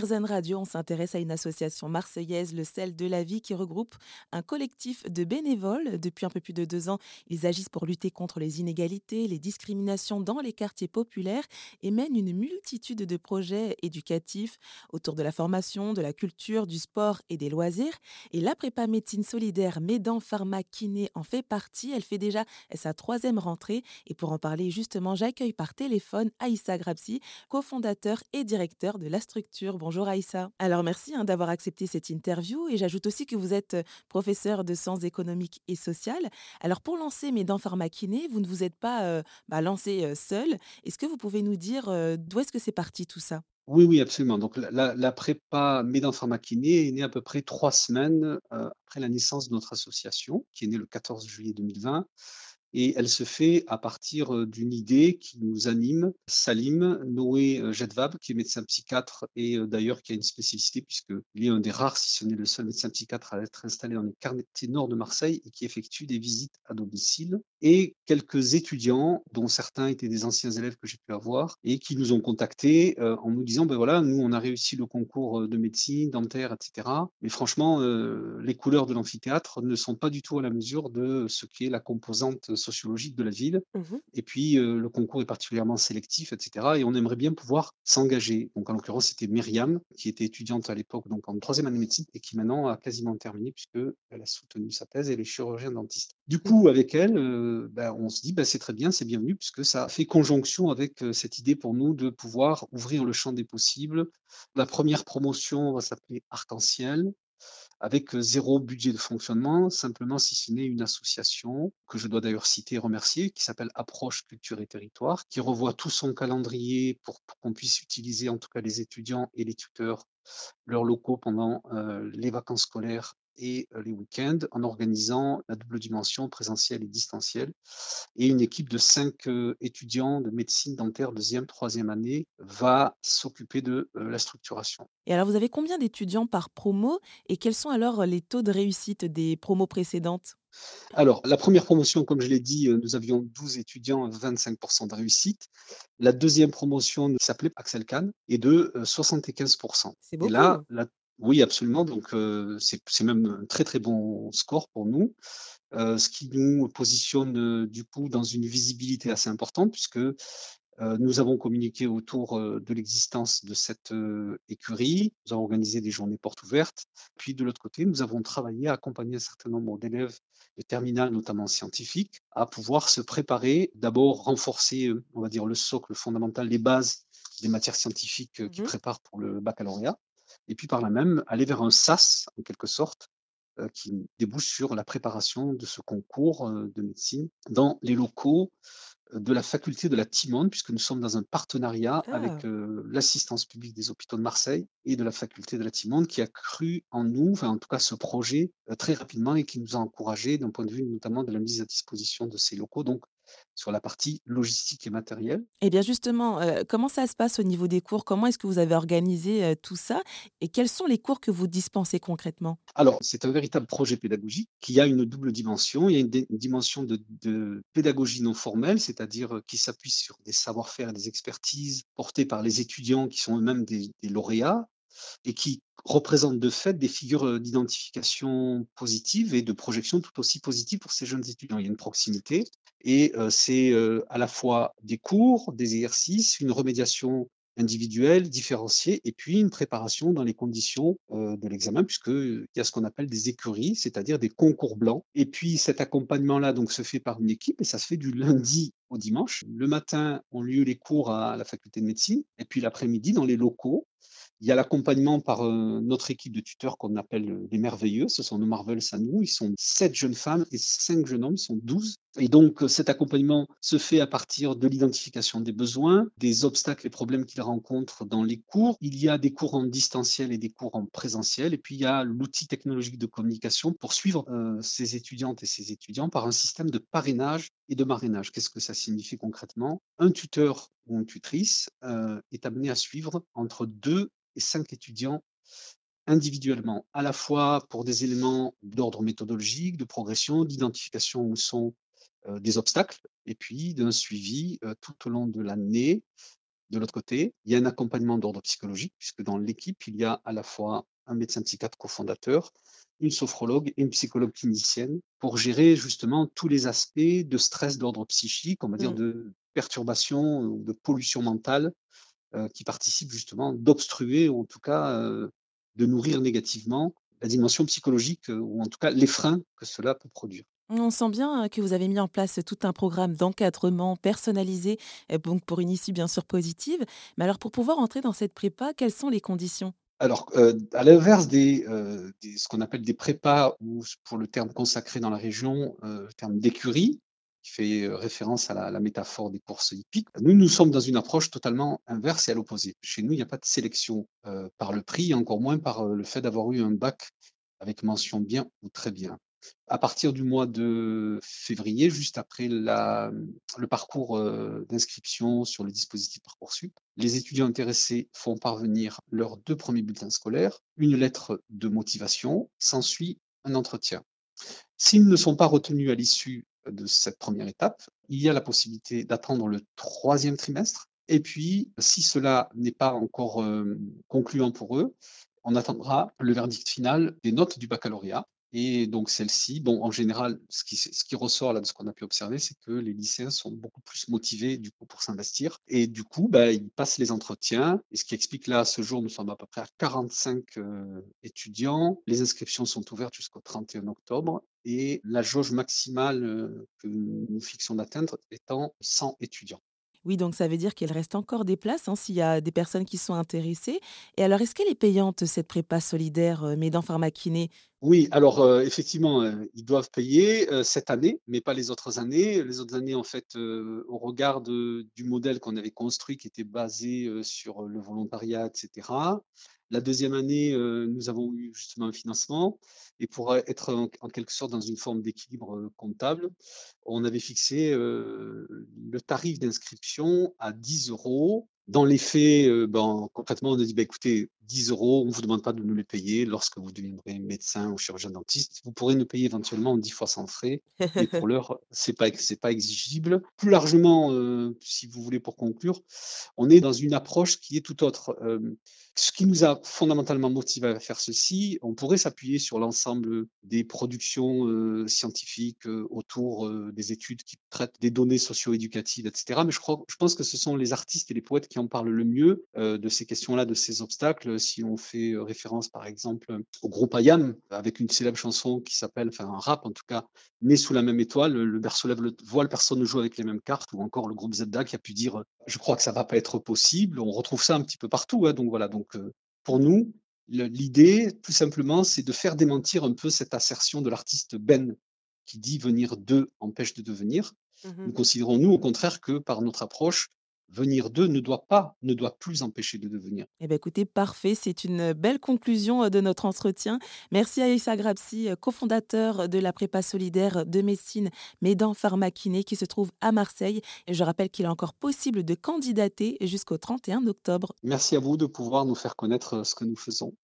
Radio, on s'intéresse à une association marseillaise, le Sel de la Vie, qui regroupe un collectif de bénévoles. Depuis un peu plus de deux ans, ils agissent pour lutter contre les inégalités, les discriminations dans les quartiers populaires et mènent une multitude de projets éducatifs autour de la formation, de la culture, du sport et des loisirs. Et la prépa médecine solidaire Médan Pharma Kiné en fait partie. Elle fait déjà sa troisième rentrée. Et pour en parler justement, j'accueille par téléphone Aïssa Grabsi, cofondateur et directeur de la structure. Bonjour Aïssa. Alors merci hein, d'avoir accepté cette interview et j'ajoute aussi que vous êtes euh, professeur de sciences économiques et sociales. Alors pour lancer Mes dents pharmakinées, vous ne vous êtes pas euh, bah, lancé euh, seul. Est-ce que vous pouvez nous dire d'où est-ce que c'est parti tout ça? Oui, oui, absolument. Donc, la, la prépa Médan Pharmakiné est née à peu près trois semaines après la naissance de notre association, qui est née le 14 juillet 2020 et elle se fait à partir d'une idée qui nous anime. Salim Noé Jedvab, qui est médecin psychiatre et d'ailleurs qui a une spécificité puisqu'il est un des rares, si ce n'est le seul médecin psychiatre à être installé dans les quartiers nord de Marseille et qui effectue des visites à domicile. Et quelques étudiants, dont certains étaient des anciens élèves que j'ai pu avoir, et qui nous ont contactés en nous disant, ben voilà, nous on a réussi le concours de médecine, dentaire, etc. Mais franchement, les couleurs de l'amphithéâtre ne sont pas du tout à la mesure de ce qui est la composante sociologique de la ville. Mmh et puis, le concours est particulièrement sélectif, etc. Et on aimerait bien pouvoir s'engager. Donc, en l'occurrence, c'était Myriam, qui était étudiante à l'époque, donc en troisième année de médecine, et qui maintenant a quasiment terminé, puisqu'elle a soutenu sa thèse et elle est chirurgien dentiste. Du coup, mmh. avec elle, ben, on se dit, ben, c'est très bien, c'est bienvenu, puisque ça fait conjonction avec cette idée pour nous de pouvoir ouvrir le champ des possibles. La première promotion va s'appeler Arc-en-Ciel avec zéro budget de fonctionnement, simplement si ce n'est une association que je dois d'ailleurs citer et remercier, qui s'appelle Approche Culture et Territoire, qui revoit tout son calendrier pour, qu'on puisse utiliser, en tout cas les étudiants et les tuteurs, leurs locaux pendant les vacances scolaires et les week-ends en organisant la double dimension présentielle et distancielle. Et une équipe de cinq étudiants de médecine dentaire deuxième, troisième année va s'occuper de la structuration. Et alors, vous avez combien d'étudiants par promo et quels sont alors les taux de réussite des promos précédentes? Alors, la première promotion, comme je l'ai dit, nous avions 12 étudiants, 25% de réussite. La deuxième promotion s'appelait Axel Kahn et de 75%. C'est beaucoup. Et là, la oui, absolument. Donc, c'est même un très, très bon score pour nous, ce qui nous positionne du coup dans une visibilité assez importante puisque nous avons communiqué autour de l'existence de cette écurie. Nous avons organisé des journées portes ouvertes. Puis, de l'autre côté, nous avons travaillé à accompagner un certain nombre d'élèves de terminale, notamment scientifiques, à pouvoir se préparer, d'abord renforcer, on va dire, le socle fondamental, les bases des matières scientifiques qui mmh préparent pour le baccalauréat et puis par là même aller vers un SAS, en quelque sorte, euh, qui débouche sur la préparation de ce concours euh, de médecine dans les locaux euh, de la faculté de la Timone, puisque nous sommes dans un partenariat avec ah. l'assistance publique des hôpitaux de Marseille et de la faculté de la Timone, qui a cru en nous, enfin en tout cas ce projet, très rapidement et qui nous a encouragés d'un point de vue notamment de la mise à disposition de ces locaux. Donc sur la partie logistique et matérielle. Eh bien justement, euh, comment ça se passe au niveau des cours? Comment est-ce que vous avez organisé euh, tout ça? Et quels sont les cours que vous dispensez concrètement? Alors, c'est un véritable projet pédagogique qui a une double dimension. Il y a une, dimension de, pédagogie non formelle, c'est-à-dire euh, qui s'appuie sur des savoir-faire et des expertises portées par les étudiants qui sont eux-mêmes des lauréats et qui représentent de fait des figures d'identification positive et de projection tout aussi positive pour ces jeunes étudiants. Il y a une proximité et c'est à la fois des cours, des exercices, une remédiation individuelle, différenciée, et puis une préparation dans les conditions de l'examen, puisqu'il y a ce qu'on appelle des écuries, c'est-à-dire des concours blancs. Et puis cet accompagnement-là donc se fait par une équipe et ça se fait du lundi au dimanche. Le matin ont lieu les cours à la faculté de médecine, et puis l'après-midi dans les locaux il y a l'accompagnement par euh, notre équipe de tuteurs qu'on appelle euh, les merveilleux. Ce sont nos Marvels à nous. Ils sont sept jeunes femmes et cinq jeunes hommes. Ils sont douze. Et donc, euh, cet accompagnement se fait à partir de l'identification des besoins, des obstacles et problèmes qu'ils rencontrent dans les cours. Il y a des cours en distanciel et des cours en présentiel. Et puis, il y a l'outil technologique de communication pour suivre ces étudiantes et ces étudiants par un système de parrainage et de marrainage. Qu'est-ce que ça signifie concrètement? Un tuteur ou une tutrice est amené à suivre entre deux cinq étudiants individuellement, à la fois pour des éléments d'ordre méthodologique, de progression, d'identification où sont euh, des obstacles, et puis d'un suivi euh, tout au long de l'année De l'autre côté, il y a un accompagnement d'ordre psychologique, puisque dans l'équipe, il y a à la fois un médecin psychiatre cofondateur, une sophrologue et une psychologue clinicienne pour gérer justement tous les aspects de stress d'ordre psychique, on va dire Mmh. de perturbation ou de pollution mentale euh, qui participent justement d'obstruer ou en tout cas euh, de nourrir négativement la dimension psychologique euh, ou en tout cas les freins que cela peut produire. On sent bien euh, que vous avez mis en place tout un programme d'encadrement personnalisé, donc pour une issue bien sûr positive. Mais alors pour pouvoir entrer dans cette prépa, quelles sont les conditions? Alors, heu, à l'inverse des, heu, des ce qu'on appelle des prépas ou pour le terme consacré dans la région, heu, le terme d'écurie, qui fait, référence à la la métaphore des courses hippiques. Nous, nous sommes dans une approche totalement inverse et à l'opposé. Chez nous, il n'y a pas de sélection, par le prix encore moins par, le fait d'avoir eu un bac avec mention bien ou très bien. À partir du mois de février, juste après le parcours, heu, d'inscription sur le dispositif Parcoursup, les étudiants intéressés font parvenir leurs 2 premiers bulletins scolaires, une lettre de motivation, s'ensuit un entretien. S'ils ne sont pas retenus à l'issue de cette première étape, il y a la possibilité d'attendre le troisième trimestre et puis si cela n'est pas encore, hem, concluant pour eux, on attendra le verdict final des notes du baccalauréat et donc celles-ci, bon, en général, ce qui ressort là de ce qu'on a pu observer, c'est que les lycéens sont beaucoup plus motivés du coup pour s'investir et du coup, bah, ils passent les entretiens et ce qui explique là, ce jour, nous sommes à peu près à 45, heu, étudiants. Les inscriptions sont ouvertes jusqu'au 31 octobre et la jauge maximale, heu, que nous fixons d'atteindre étant 100 étudiants. Oui, donc ça veut dire qu'il reste encore des places, hein, s'il y a des personnes qui sont intéressées. Et alors, est-ce qu'elle est payante, cette prépa solidaire, heu, Médan Pharmakiné? Oui, alors, heu, effectivement, heu, ils doivent payer, heu, cette année, mais pas les autres années. Les autres années, en fait, au regard du modèle qu'on avait construit qui était basé, sur, le volontariat et cetera. La deuxième année, nous avons eu justement un financement et pour, être en quelque sorte dans une forme d'équilibre, comptable, on avait fixé, le tarif d'inscription à 10 euros. Dans les faits, ben, concrètement, on a dit: «Bah, écoutez, 10 euros, on ne vous demande pas de nous les payer. Lorsque vous deviendrez médecin ou chirurgien dentiste, vous pourrez nous payer éventuellement 10 fois sans frais, mais pour l'heure, c'est pas ex c'est pas exigible». Plus largement, heu, si vous voulez pour conclure, on est dans une approche qui est tout autre. Hem, ce qui nous a fondamentalement motivés à faire ceci, on pourrait s'appuyer sur l'ensemble des productions, heu, scientifiques, autour, des études qui traitent des données socio-éducatives et cetera. Mais je crois je pense que ce sont les artistes et les poètes qui en parlent le mieux, de ces questions-là, de ces obstacles. Si on fait, heu, référence par exemple, au groupe IAM, avec une célèbre chanson qui s'appelle enfin un rap en tout cas, «Né sous la même étoile», le berceau lève le voile, personne ne joue avec les mêmes cartes ou encore le groupe ZDA qui a pu dire, heu: «Je crois que ça va pas être possible». On retrouve ça un petit peu partout, hein, donc voilà, donc heu, pour nous, l'idée tout simplement, c'est de faire démentir un peu cette assertion de l'artiste Ben qui dit: «Venir d'eux empêche de devenir». Nous Mmh considérons, nous, au contraire, que par notre approche, venir d'eux ne doit pas ne doit plus empêcher de devenir. Eh ben, écoutez, parfait, c'est une belle conclusion, heu, de notre entretien. Merci à Issa Grabsi, heu, cofondateur de la prépa solidaire de médecine Médan Pharmakiné qui se trouve à Marseille et je rappelle qu'il est encore possible de candidater jusqu'au 31 octobre. Merci à vous de pouvoir nous faire connaître, ce que nous faisons.